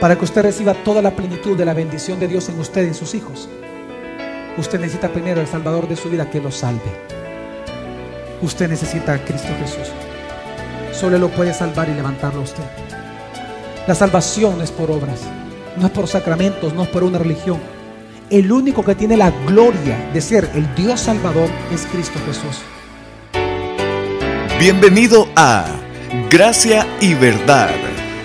para que usted reciba toda la plenitud de la bendición de Dios en usted y en sus hijos, usted necesita primero el Salvador de su vida que lo salve. Usted necesita a Cristo Jesús. Solo lo puede salvar y levantarlo a usted. La salvación es por obras, no es por sacramentos, no es por una religión. El único que tiene la gloria de ser el Dios Salvador es Cristo Jesús. Bienvenido a Gracia y Verdad,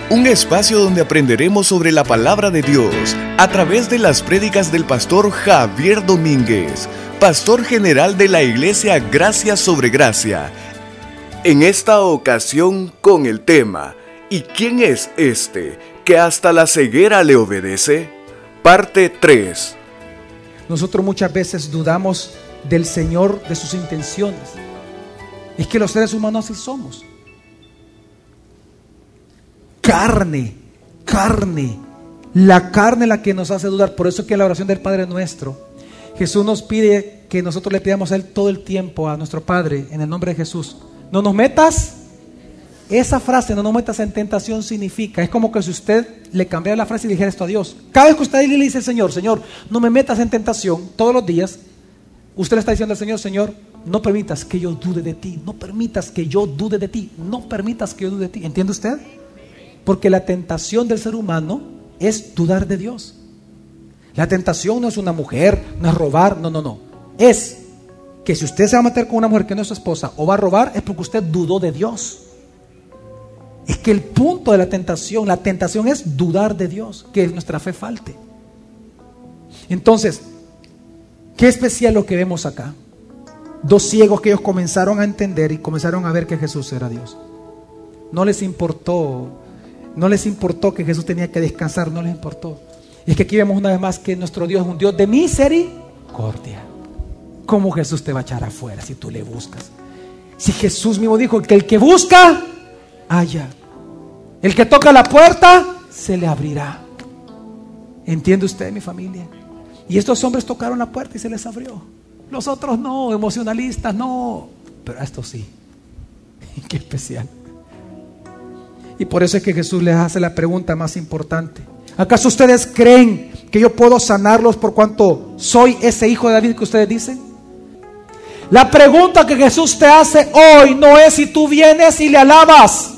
un espacio donde aprenderemos sobre la palabra de Dios a través de las prédicas del pastor Javier Domínguez, pastor general de la iglesia Gracia sobre Gracia. En esta ocasión con el tema ¿Y quién es este que hasta la ceguera le obedece? Parte 3. Nosotros muchas veces dudamos del Señor, de sus intenciones. Es que los seres humanos así somos. Carne, carne. La carne la que nos hace dudar. Por eso que la oración del Padre nuestro, Jesús nos pide que nosotros le pidamos a Él todo el tiempo, a nuestro Padre, en el nombre de Jesús. No nos metas. Esa frase, no nos metas en tentación, significa, es como que si usted le cambiara la frase y dijera esto a Dios. Cada vez que usted le dice Señor, Señor, no me metas en tentación, todos los días, usted le está diciendo al Señor, Señor, no permitas que yo dude de ti, no permitas que yo dude de ti, no permitas que yo dude de ti. ¿Entiende usted? Porque la tentación del ser humano es dudar de Dios. La tentación no es una mujer, no es robar, no, no, no. Es que si usted se va a meter con una mujer que no es su esposa o va a robar, es porque usted dudó de Dios. Es que el punto de la tentación, la tentación es dudar de Dios, que nuestra fe falte. Entonces, qué especial lo que vemos acá. Dos ciegos que ellos comenzaron a entender y comenzaron a ver que Jesús era Dios. No les importó, no les importó que Jesús tenía que descansar, no les importó. Y es que aquí vemos una vez más que nuestro Dios es un Dios de misericordia. ¿Cómo Jesús te va a echar afuera si tú le buscas? Si Jesús mismo dijo que el que busca, haya. El que toca la puerta, se le abrirá. ¿Entiende usted, mi familia? Y estos hombres tocaron la puerta y se les abrió. Los otros no, emocionalistas no. Pero a estos sí. Qué especial. Y por eso es que Jesús les hace la pregunta más importante. ¿Acaso ustedes creen que yo puedo sanarlos por cuanto soy ese hijo de David que ustedes dicen? La pregunta que Jesús te hace hoy no es si tú vienes y le alabas.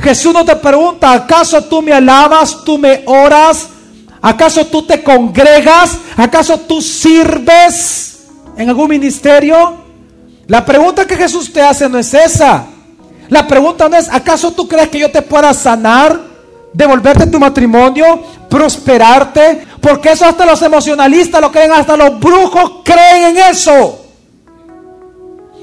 Jesús no te pregunta, ¿acaso tú me alabas, tú me oras? ¿Acaso tú te congregas? ¿Acaso tú sirves en algún ministerio? La pregunta que Jesús te hace no es esa. La pregunta no es, ¿acaso tú crees que yo te pueda sanar? ¿Devolverte tu matrimonio? ¿Prosperarte? Porque eso hasta los emocionalistas lo creen, hasta los brujos creen en eso.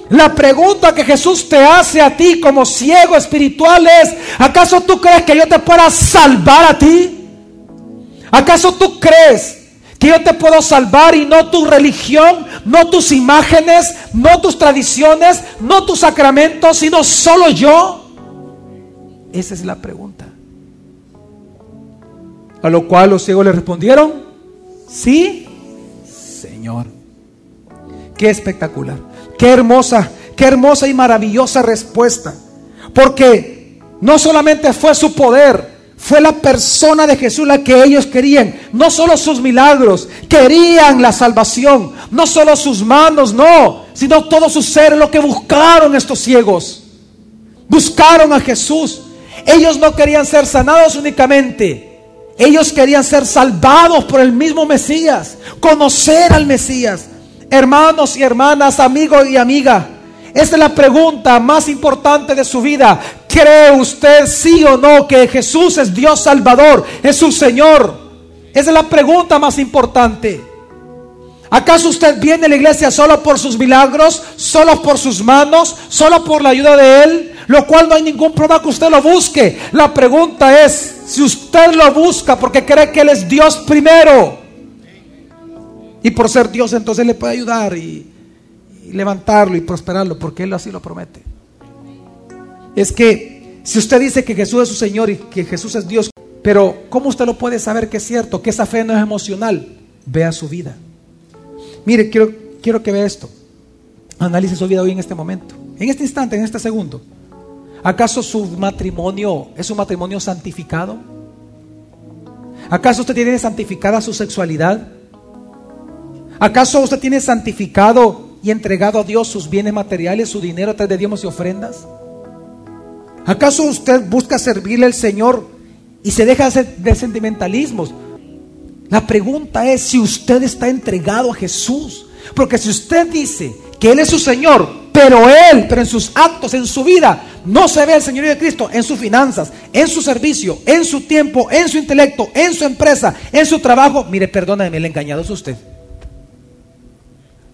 La pregunta que Jesús te hace a ti como ciego espiritual es, ¿acaso tú crees que yo te pueda salvar a ti? ¿Acaso tú crees que yo te puedo salvar y no tu religión, no tus imágenes, no tus tradiciones, no tus sacramentos, sino solo yo? Esa es la pregunta. A lo cual los ciegos le respondieron, sí, Señor. Qué espectacular. Qué hermosa, qué hermosa y maravillosa respuesta. Porque no solamente fue su poder, fue la persona de Jesús la que ellos querían. No solo sus milagros, querían la salvación. No solo sus manos, no, sino todo su ser, lo que buscaron estos ciegos. Buscaron a Jesús. Ellos no querían ser sanados únicamente. Ellos querían ser salvados por el mismo Mesías, conocer al Mesías. Hermanos y hermanas, amigos y amiga, esta es la pregunta más importante de su vida. ¿Cree usted sí o no que Jesús es Dios Salvador, es su Señor? Esa es la pregunta más importante. ¿Acaso usted viene a la iglesia solo por sus milagros, solo por sus manos, solo por la ayuda de Él? Lo cual no hay ningún problema que usted lo busque. La pregunta es si usted lo busca porque cree que Él es Dios primero. Y por ser Dios entonces le puede ayudar y, y levantarlo y prosperarlo porque Él así lo promete. Es que si usted dice que Jesús es su Señor y que Jesús es Dios, pero ¿cómo usted lo puede saber que es cierto? Que esa fe no es emocional. Vea su vida. Mire, quiero, quiero que vea esto. Analice su vida hoy en este momento. En este instante, en este segundo. ¿Acaso su matrimonio es un matrimonio santificado? ¿Acaso usted tiene santificada su sexualidad? ¿Acaso usted tiene santificado y entregado a Dios sus bienes materiales, su dinero a través de diezmos y ofrendas? ¿Acaso usted busca servirle al Señor y se deja de sentimentalismos? La pregunta es si usted está entregado a Jesús. Porque si usted dice que Él es su Señor, pero Él, pero en sus actos, en su vida, no se ve el Señor de Cristo en sus finanzas, en su servicio, en su tiempo, en su intelecto, en su empresa, en su trabajo, mire, perdóneme, el engañado es usted.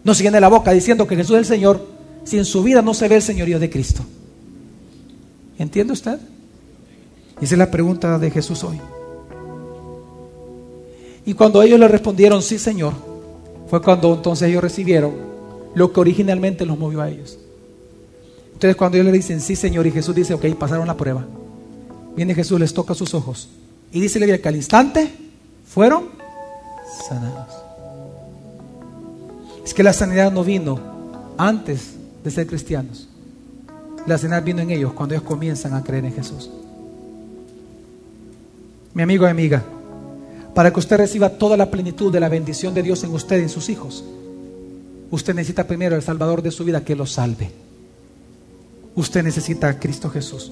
No se llene la boca diciendo que Jesús es el Señor si en su vida no se ve el señorío de Cristo. ¿Entiende usted? Esa es la pregunta de Jesús hoy. Y cuando ellos le respondieron, sí Señor, fue cuando entonces ellos recibieron lo que originalmente los movió a ellos. Entonces cuando ellos le dicen, sí Señor, y Jesús dice, ok, pasaron la prueba. Viene Jesús, les toca sus ojos. Y dice que al instante fueron sanados. Es que la sanidad no vino antes de ser cristianos. La sanidad vino en ellos cuando ellos comienzan a creer en Jesús. Mi amigo y amiga, para que usted reciba toda la plenitud de la bendición de Dios en usted y en sus hijos, usted necesita primero el Salvador de su vida que lo salve. Usted necesita a Cristo Jesús.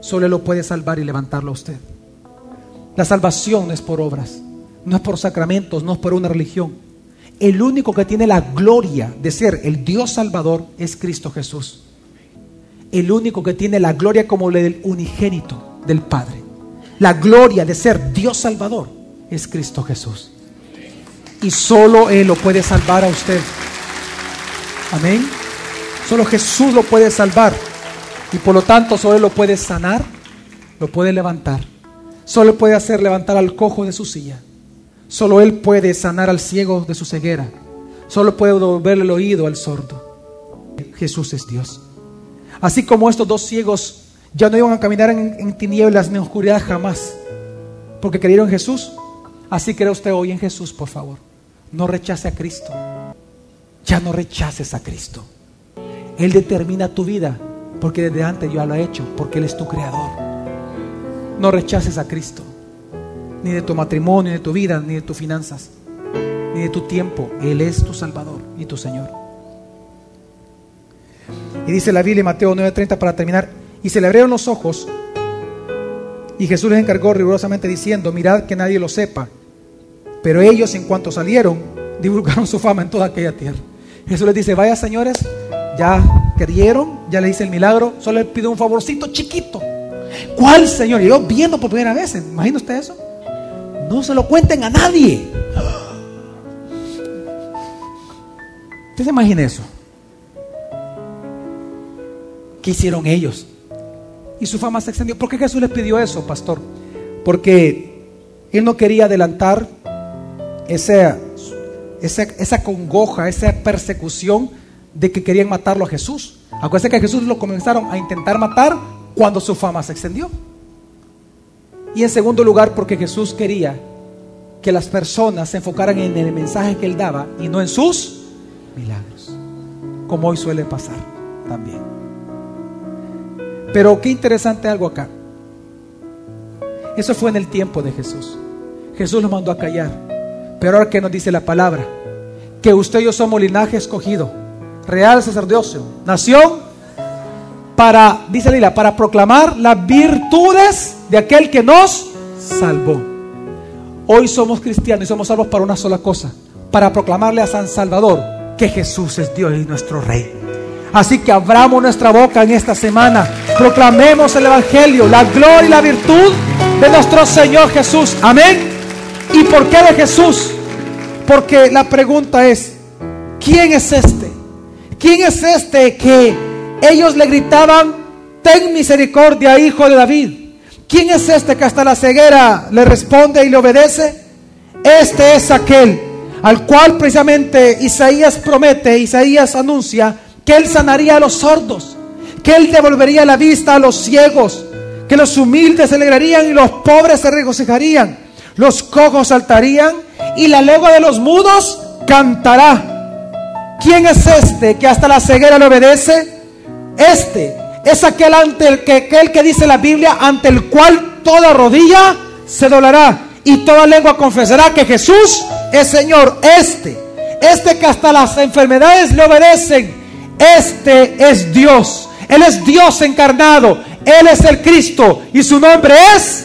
Solo lo puede salvar y levantarlo a usted. La salvación no es por obras, no es por sacramentos, no es por una religión. El único que tiene la gloria de ser el Dios Salvador es Cristo Jesús. El único que tiene la gloria como el del unigénito del Padre. La gloria de ser Dios Salvador es Cristo Jesús. Y solo Él lo puede salvar a usted. Amén. Solo Jesús lo puede salvar. Y por lo tanto solo Él lo puede sanar, lo puede levantar. Solo puede hacer levantar al cojo de su silla. Solo Él puede sanar al ciego de su ceguera. Solo puede devolverle el oído al sordo. Jesús es Dios. Así como estos dos ciegos ya no iban a caminar en, tinieblas ni en oscuridad jamás, porque creyeron en Jesús, Así cree usted hoy en Jesús, por favor. No rechace a Cristo. Ya no rechaces a Cristo. Él determina tu vida, porque desde antes ya lo ha hecho, porque Él es tu creador. No rechaces a Cristo, ni de tu matrimonio, ni de tu vida, ni de tus finanzas, ni de tu tiempo. Él es tu Salvador y tu Señor. Y dice la Biblia Mateo 9:30 para terminar, y se le abrieron los ojos, y Jesús les encargó rigurosamente diciendo, mirad que nadie lo sepa pero ellos en cuanto salieron, divulgaron su fama en toda aquella tierra. Jesús les dice, vaya señores, ya creyeron, ya le hice el milagro, solo les pido un favorcito chiquito. ¿Cuál Señor? Y yo viendo por primera vez, ¿imagina usted eso? No se lo cuenten a nadie. ¿Usted se imagina eso? ¿Qué hicieron ellos? Y su fama se extendió. ¿Por qué Jesús les pidió eso, pastor? Porque Él no quería adelantar esa, esa, congoja, esa persecución de que querían matarlo a Jesús. Acuérdense que a Jesús lo comenzaron a intentar matar cuando su fama se extendió. Y en segundo lugar, porque Jesús quería que las personas se enfocaran en el mensaje que él daba y no en sus milagros, como hoy suele pasar también. Pero qué interesante algo acá. Eso fue en el tiempo de Jesús. Jesús lo mandó a callar. Pero ahora que nos dice la palabra, que usted y yo somos linaje escogido, real sacerdocio, nación, para, dice Lila, para proclamar las virtudes de aquel que nos salvó. Hoy somos cristianos y somos salvos para una sola cosa, para proclamarle a San Salvador que Jesús es Dios y nuestro Rey. Así que abramos nuestra boca en esta semana, proclamemos el Evangelio, la gloria y la virtud de nuestro Señor Jesús. Amén. ¿Y por qué de Jesús? Porque la pregunta es, ¿quién es este? ¿Quién es este que ellos le gritaban, ten misericordia, hijo de David? ¿Quién es este que hasta la ceguera le responde y le obedece? Este es aquel al cual precisamente Isaías promete, Isaías anuncia que él sanaría a los sordos, que él devolvería la vista a los ciegos, que los humildes se alegrarían y los pobres se regocijarían los cojos saltarían y la lengua de los mudos cantará. ¿Quién es este que hasta la ceguera le obedece? Este es aquel ante el que, aquel que dice la Biblia, ante el cual toda rodilla se doblará y toda lengua confesará que Jesús es Señor. Este, este que hasta las enfermedades le obedecen, este es Dios. Él es Dios encarnado. Él es el Cristo. Y su nombre es,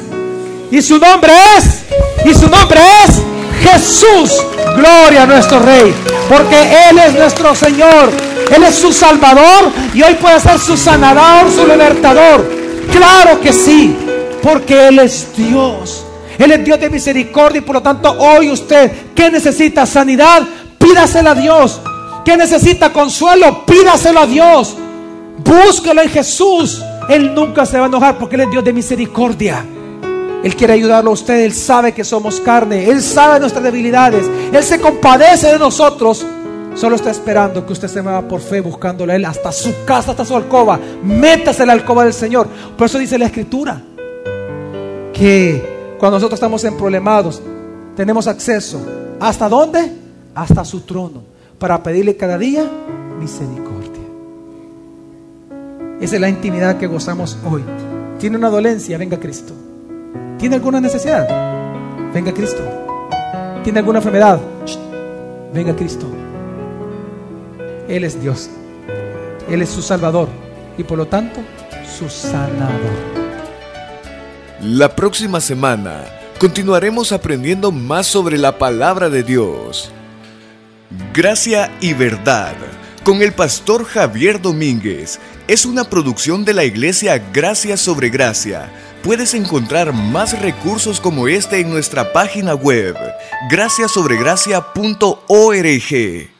y su nombre es, y su nombre es Jesús. Gloria a nuestro Rey. Porque Él es nuestro Señor. Él es su Salvador y hoy puede ser su sanador, su libertador. Claro que sí, porque Él es Dios. Él es Dios de misericordia y por lo tanto hoy usted que necesita sanidad, pídasela a Dios. Que necesita consuelo, pídaselo a Dios. Búsquelo en Jesús. Él nunca se va a enojar porque Él es Dios de misericordia. Él quiere ayudarlo a usted. Él sabe que somos carne. Él sabe nuestras debilidades. Él se compadece de nosotros. Solo está esperando que usted se mueva por fe buscándole a Él hasta su casa, hasta su alcoba. Métase en la alcoba del Señor. Por eso dice la Escritura que cuando nosotros estamos en problemados, tenemos acceso. ¿Hasta dónde? Hasta su trono. Para pedirle cada día misericordia. Esa es la intimidad que gozamos hoy. ¿Tiene una dolencia? Venga Cristo. ¿Tiene alguna necesidad? Venga Cristo. ¿Tiene alguna enfermedad? Venga Cristo. Él es Dios. Él es su Salvador y por lo tanto su sanador. La próxima semana continuaremos aprendiendo más sobre la palabra de Dios. Gracia y verdad con el pastor Javier Domínguez es una producción de la iglesia Gracia sobre Gracia. Puedes encontrar más recursos como este en nuestra página web, graciasobregracia.org.